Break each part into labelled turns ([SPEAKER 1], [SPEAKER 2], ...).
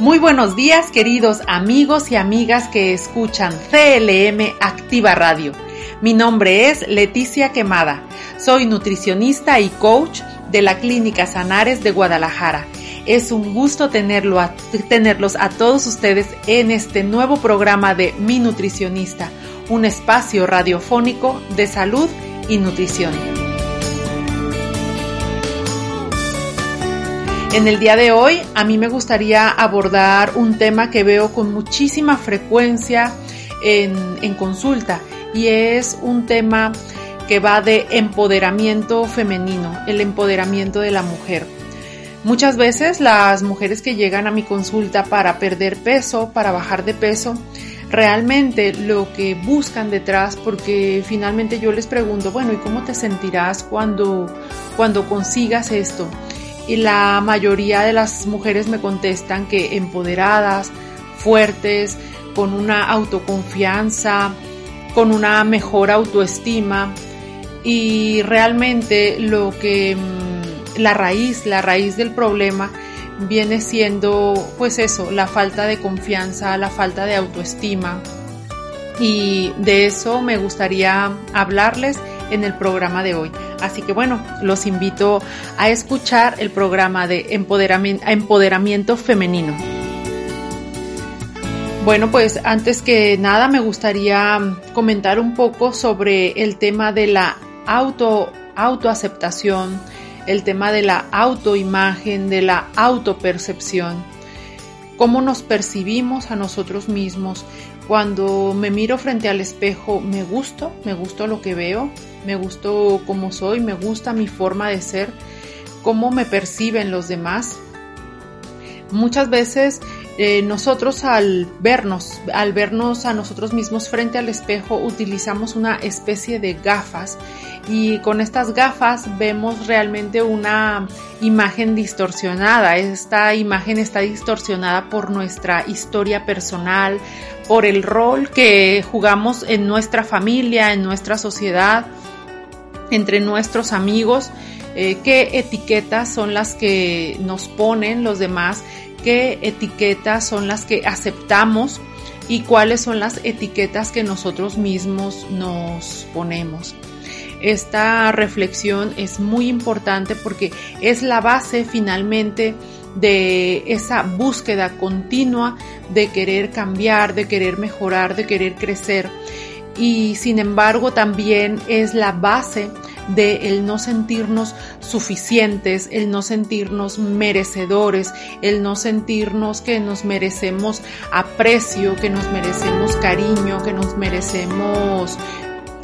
[SPEAKER 1] Muy buenos días, queridos amigos y amigas que escuchan CLM Activa Radio. Mi nombre es Leticia Quemada. Soy nutricionista y coach de la Clínica Sanares de Guadalajara. Es un gusto tenerlos a todos ustedes en este nuevo programa de Mi Nutricionista, un espacio radiofónico de salud y nutrición. En el día de hoy a mí me gustaría abordar un tema que veo con muchísima frecuencia en, consulta y es un tema que va de empoderamiento femenino, el empoderamiento de la mujer. Muchas veces las mujeres que llegan a mi consulta para perder peso, para bajar de peso, realmente lo que buscan detrás, porque finalmente yo les pregunto, bueno, ¿y cómo te sentirás cuando, cuando consigas esto? Y la mayoría de las mujeres me contestan que empoderadas, fuertes, con una autoconfianza, con una mejor autoestima y realmente lo que mm, la raíz, la raíz del problema viene siendo pues eso, la falta de confianza, la falta de autoestima y de eso me gustaría hablarles en el programa de hoy. Así que bueno, los invito a escuchar el programa de empoderamiento, femenino. Bueno, pues antes que nada me gustaría comentar un poco sobre el tema de la auto, autoaceptación, el tema de la autoimagen, de la autopercepción, cómo nos percibimos a nosotros mismos. Cuando me miro frente al espejo, me gusto, me gusto lo que veo, me gusto como soy, me gusta mi forma de ser, cómo me perciben los demás. Muchas veces eh, nosotros al vernos, al vernos a nosotros mismos frente al espejo, utilizamos una especie de gafas y con estas gafas vemos realmente una imagen distorsionada. Esta imagen está distorsionada por nuestra historia personal, por el rol que jugamos en nuestra familia, en nuestra sociedad, entre nuestros amigos, eh, qué etiquetas son las que nos ponen los demás, qué etiquetas son las que aceptamos y cuáles son las etiquetas que nosotros mismos nos ponemos. Esta reflexión es muy importante porque es la base finalmente de esa búsqueda continua de querer cambiar, de querer mejorar, de querer crecer. Y sin embargo también es la base de el no sentirnos suficientes, el no sentirnos merecedores, el no sentirnos que nos merecemos aprecio, que nos merecemos cariño, que nos merecemos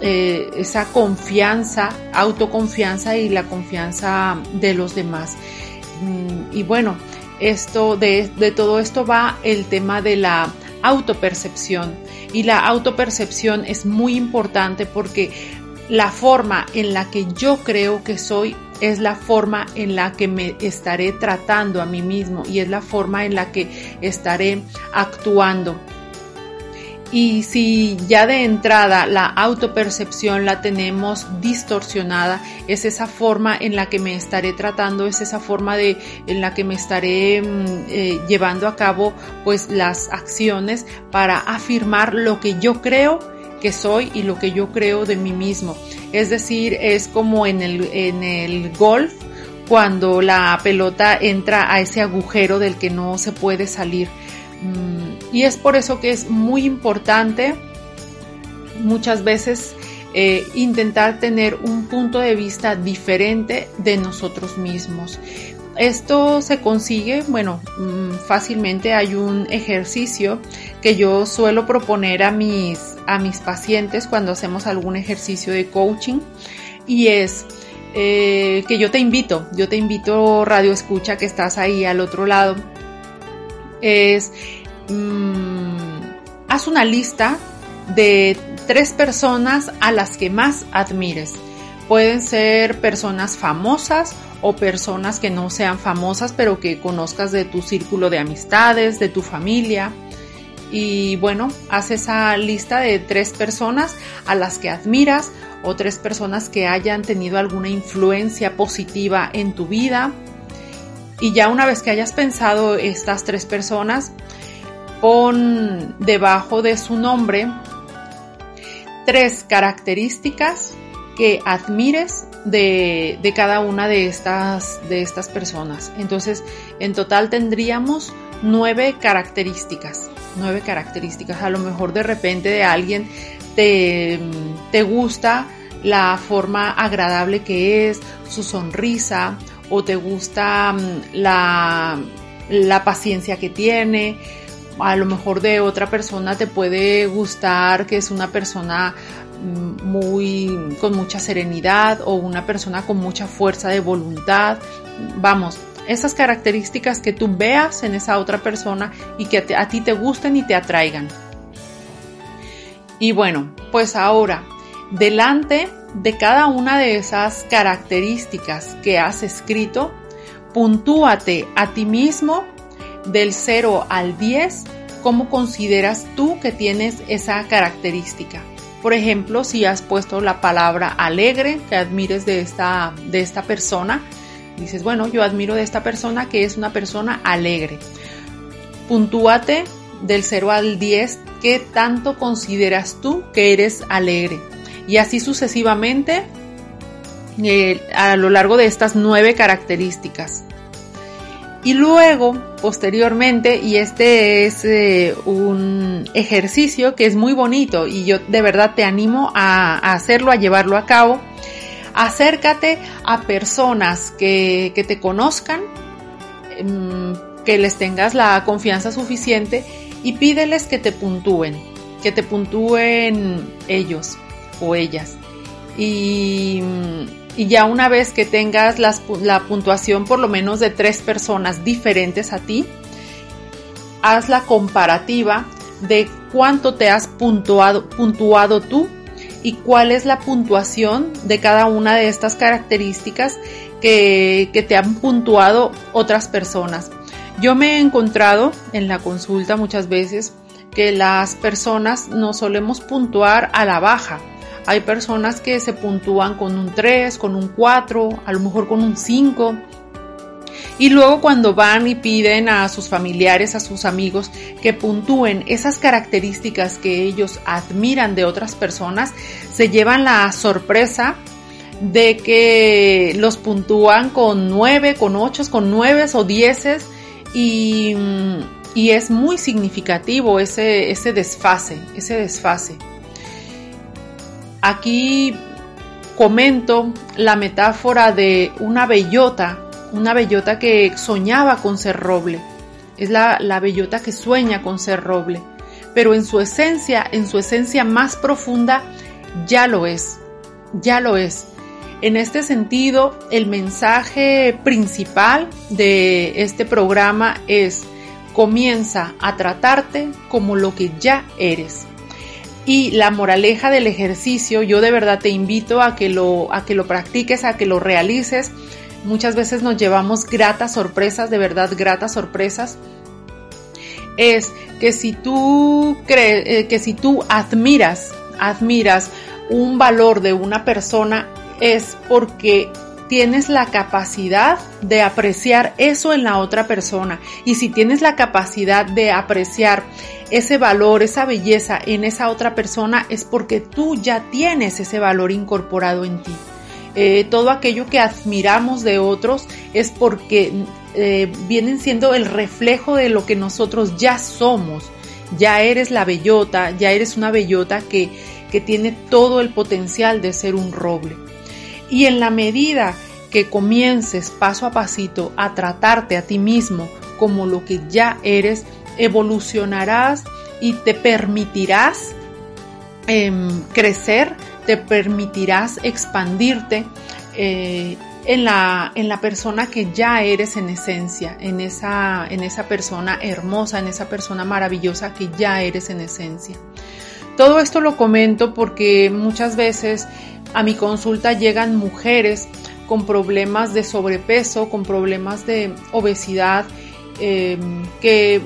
[SPEAKER 1] eh, esa confianza, autoconfianza y la confianza de los demás. Mm, y bueno, esto de, de todo esto va el tema de la autopercepción y la autopercepción es muy importante porque la forma en la que yo creo que soy es la forma en la que me estaré tratando a mí mismo y es la forma en la que estaré actuando. Y si ya de entrada la autopercepción la tenemos distorsionada, es esa forma en la que me estaré tratando, es esa forma de en la que me estaré mm, eh, llevando a cabo pues las acciones para afirmar lo que yo creo que soy y lo que yo creo de mí mismo. Es decir, es como en el, en el golf cuando la pelota entra a ese agujero del que no se puede salir. Mm, y es por eso que es muy importante muchas veces eh, intentar tener un punto de vista diferente de nosotros mismos. Esto se consigue, bueno, mm, fácilmente hay un ejercicio que yo suelo proponer a mis, a mis pacientes cuando hacemos algún ejercicio de coaching y es eh, que yo te invito, yo te invito Radio Escucha que estás ahí al otro lado, es mm, haz una lista de tres personas a las que más admires. Pueden ser personas famosas o personas que no sean famosas, pero que conozcas de tu círculo de amistades, de tu familia. Y bueno, haz esa lista de tres personas a las que admiras o tres personas que hayan tenido alguna influencia positiva en tu vida. Y ya una vez que hayas pensado estas tres personas, pon debajo de su nombre tres características que admires de, cada una de estas, de estas personas. Entonces, en total tendríamos nueve características. Nueve características. A lo mejor de repente de alguien te, te gusta la forma agradable que es, su sonrisa, o te gusta mm, la, la paciencia que tiene, a lo mejor de otra persona te puede gustar que es una persona mm, muy con mucha serenidad o una persona con mucha fuerza de voluntad. Vamos, esas características que tú veas en esa otra persona y que a ti te gusten y te atraigan. Y bueno, pues ahora, delante de cada una de esas características que has escrito, puntúate a ti mismo del 0 al 10, ¿cómo consideras tú que tienes esa característica? Por ejemplo, si has puesto la palabra alegre, que admires de esta, de esta persona, dices, bueno, yo admiro de esta persona que es una persona alegre. Puntúate del 0 al 10, ¿qué tanto consideras tú que eres alegre? Y así sucesivamente eh, a lo largo de estas nueve características. Y luego, posteriormente, y este es eh, un ejercicio que es muy bonito y yo de verdad te animo a, hacerlo, a llevarlo a cabo, acércate a personas que, que te conozcan, em, que les tengas la confianza suficiente y pídeles que te puntúen, que te puntúen ellos o ellas. Y y ya una vez que tengas la puntuación por lo menos de tres personas diferentes a ti, haz la comparativa de cuánto te has puntuado, tú y cuál es la puntuación de cada una de estas características que, que te han puntuado otras personas. Yo me he encontrado en la consulta muchas veces que las personas nos solemos puntuar a la baja hay personas que se puntúan con un 3, con un 4, a lo mejor con un 5. Y luego cuando van y piden a sus familiares, a sus amigos que puntúen esas características que ellos admiran de otras personas, se llevan la sorpresa de que los puntúan con 9, con 8, con 9 o 10 y, es muy significativo ese desfase, ese desfase. Aquí comento la metáfora de una bellota, una bellota que soñaba con ser roble. Es la, la bellota que sueña con ser roble, pero en su esencia, en su esencia más profunda, ya lo es, ya lo es. En este sentido, el mensaje principal de este programa es, comienza a tratarte como lo que ya eres. Y la moraleja del ejercicio, yo de verdad te invito a que lo, a que lo practiques, a que lo realices. Muchas veces nos llevamos gratas sorpresas, de verdad gratas sorpresas. Es que si tú crees, eh, que si tú admiras, admiras un valor de una persona, es porque tienes la capacidad de apreciar eso en la otra persona. Y si tienes la capacidad de apreciar ese valor, esa belleza en esa otra persona, es porque tú ya tienes ese valor incorporado en ti. Eh, todo aquello que admiramos de otros es porque eh, vienen siendo el reflejo de lo que nosotros ya somos. Ya eres la bellota, ya eres una bellota que, que tiene todo el potencial de ser un roble. Y en la medida que comiences paso a pasito a tratarte a ti mismo como lo que ya eres, evolucionarás y te permitirás em, crecer, te permitirás expandirte eh, en, la, en la persona que ya eres en esencia, en esa, en esa persona hermosa, en esa persona maravillosa que ya eres en esencia. Todo esto lo comento porque muchas veces a mi consulta llegan mujeres con problemas de sobrepeso, con problemas de obesidad, eh, que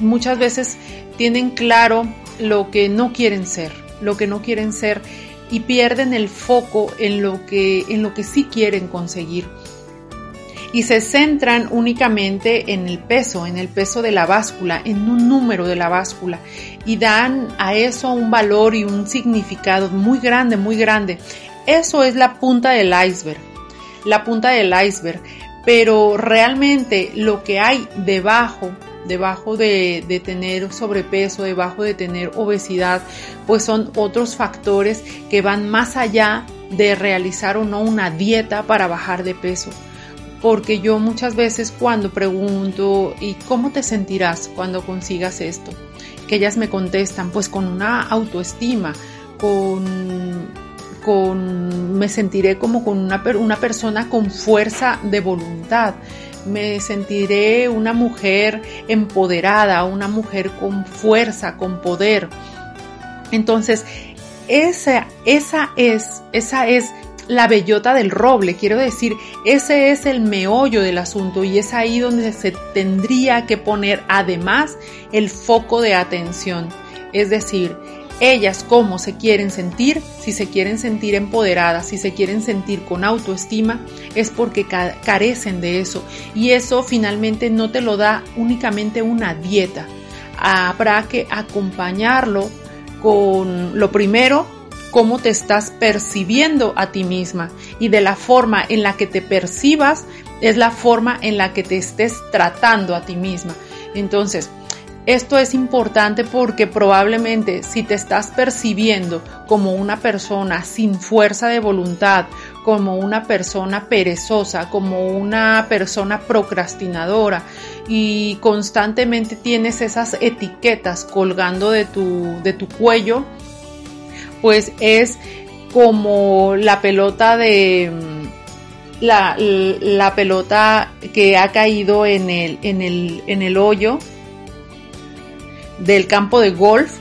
[SPEAKER 1] muchas veces tienen claro lo que no quieren ser, lo que no quieren ser y pierden el foco en lo que, en lo que sí quieren conseguir. Y se centran únicamente en el peso, en el peso de la báscula, en un número de la báscula. Y dan a eso un valor y un significado muy grande, muy grande. Eso es la punta del iceberg. La punta del iceberg. Pero realmente lo que hay debajo debajo de, tener sobrepeso, debajo de tener obesidad, pues son otros factores que van más allá de realizar o no una dieta para bajar de peso. Porque yo muchas veces cuando pregunto, ¿y cómo te sentirás cuando consigas esto? Que ellas me contestan, pues con una autoestima, con, con me sentiré como con una, una persona con fuerza de voluntad, me sentiré una mujer empoderada, una mujer con fuerza, con poder. Entonces, esa, esa es, esa es la bellota del roble, quiero decir, ese es el meollo del asunto y es ahí donde se tendría que poner además el foco de atención. Es decir, ellas cómo se quieren sentir, si se quieren sentir empoderadas, si se quieren sentir con autoestima, es porque carecen de eso. Y eso finalmente no te lo da únicamente una dieta. Habrá que acompañarlo con lo primero, cómo te estás percibiendo a ti misma. Y de la forma en la que te percibas es la forma en la que te estés tratando a ti misma. Entonces, esto es importante porque probablemente si te estás percibiendo como una persona sin fuerza de voluntad, como una persona perezosa, como una persona procrastinadora y constantemente tienes esas etiquetas colgando de tu, de tu cuello, pues es como la pelota de la, la pelota que ha caído en el, en el, en el hoyo del campo de golf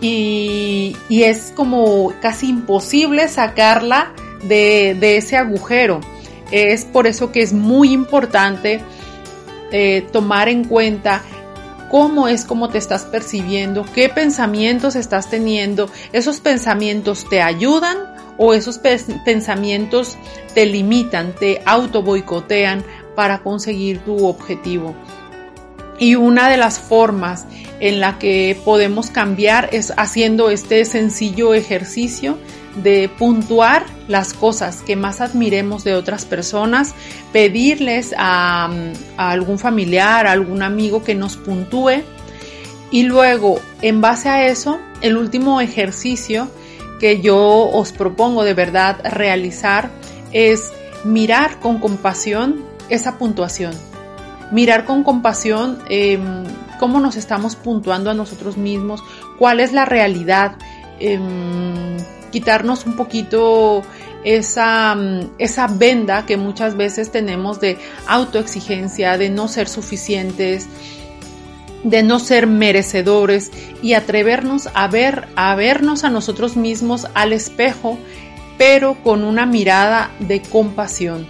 [SPEAKER 1] y, es como casi imposible sacarla de, ese agujero. Es por eso que es muy importante eh, tomar en cuenta cómo es como te estás percibiendo, qué pensamientos estás teniendo, esos pensamientos te ayudan o esos pensamientos te limitan, te auto boicotean para conseguir tu objetivo. Y una de las formas en la que podemos cambiar es haciendo este sencillo ejercicio de puntuar las cosas que más admiremos de otras personas, pedirles a, algún familiar, a algún amigo que nos puntúe. Y luego en base a eso, el último ejercicio que yo os propongo de verdad realizar es mirar con compasión esa puntuación. Mirar con compasión em, cómo nos estamos puntuando a nosotros mismos, cuál es la realidad, em, quitarnos un poquito esa, mm, esa venda que muchas veces tenemos de autoexigencia, de no ser suficientes, de no ser merecedores y atrevernos a ver, a vernos a nosotros mismos al espejo, pero con una mirada de compasión.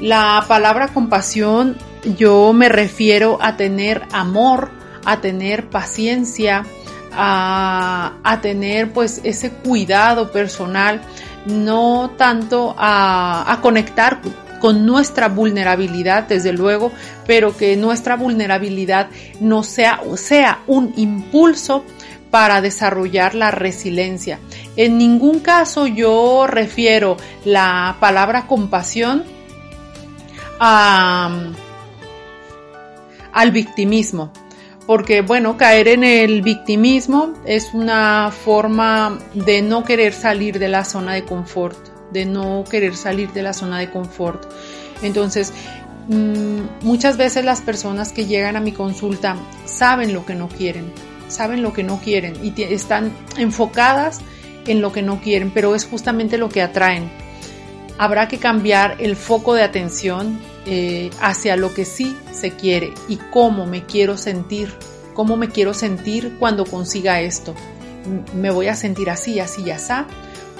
[SPEAKER 1] La palabra compasión yo me refiero a tener amor, a tener paciencia, a, tener pues ese cuidado personal, no tanto a, conectar con nuestra vulnerabilidad, desde luego, pero que nuestra vulnerabilidad no sea, sea un impulso para desarrollar la resiliencia. En ningún caso yo refiero la palabra compasión a al victimismo. Porque bueno, caer en el victimismo es una forma de no querer salir de la zona de confort, de no querer salir de la zona de confort. Entonces, mm, muchas veces las personas que llegan a mi consulta saben lo que no quieren, saben lo que no quieren y están enfocadas en lo que no quieren, pero es justamente lo que atraen habrá que cambiar el foco de atención eh, hacia lo que sí se quiere y cómo me quiero sentir, cómo me quiero sentir cuando consiga esto. Me voy a sentir así, así y así.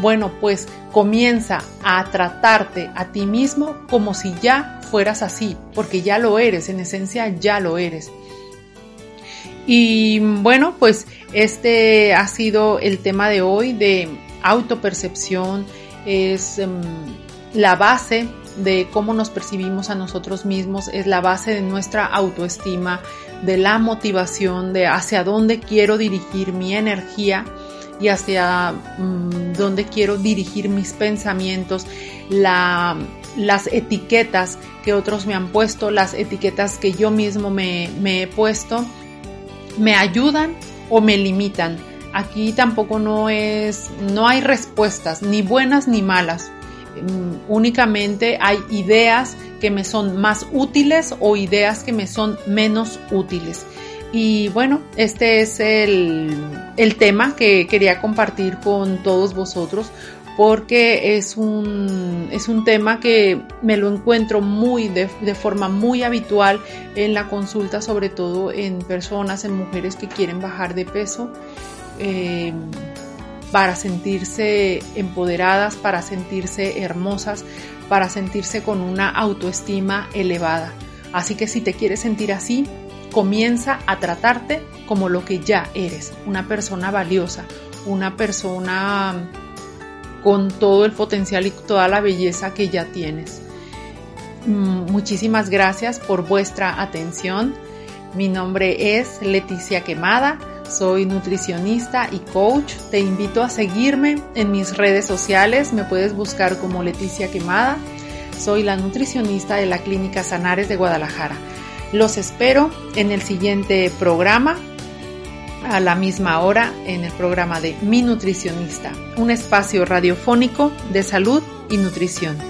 [SPEAKER 1] Bueno, pues comienza a tratarte a ti mismo como si ya fueras así, porque ya lo eres, en esencia ya lo eres. Y bueno, pues este ha sido el tema de hoy de autopercepción, es em, la base de cómo nos percibimos a nosotros mismos, es la base de nuestra autoestima, de la motivación, de hacia dónde quiero dirigir mi energía y hacia mm, dónde quiero dirigir mis pensamientos, la, las etiquetas que otros me han puesto, las etiquetas que yo mismo me he puesto me ayudan o me limitan. Aquí tampoco no es, no hay respuestas, ni buenas ni malas. Mm, únicamente hay ideas que me son más útiles o ideas que me son menos útiles. Y bueno, este es el, el tema que quería compartir con todos vosotros porque es un, es un tema que me lo encuentro muy de, forma muy habitual en la consulta, sobre todo en personas, en mujeres que quieren bajar de peso. Eh, para sentirse empoderadas, para sentirse hermosas, para sentirse con una autoestima elevada. Así que si te quieres sentir así, comienza a tratarte como lo que ya eres, una persona valiosa, una persona con todo el potencial y toda la belleza que ya tienes. Mm, muchísimas gracias por vuestra atención. Mi nombre es Leticia Quemada, soy nutricionista y coach. Te invito a seguirme en mis redes sociales, me puedes buscar como Leticia Quemada. Soy la nutricionista de la Clínica Sanares de Guadalajara. Los espero en el siguiente programa a la misma hora en el programa de Mi Nutricionista, un espacio radiofónico de salud y nutrición.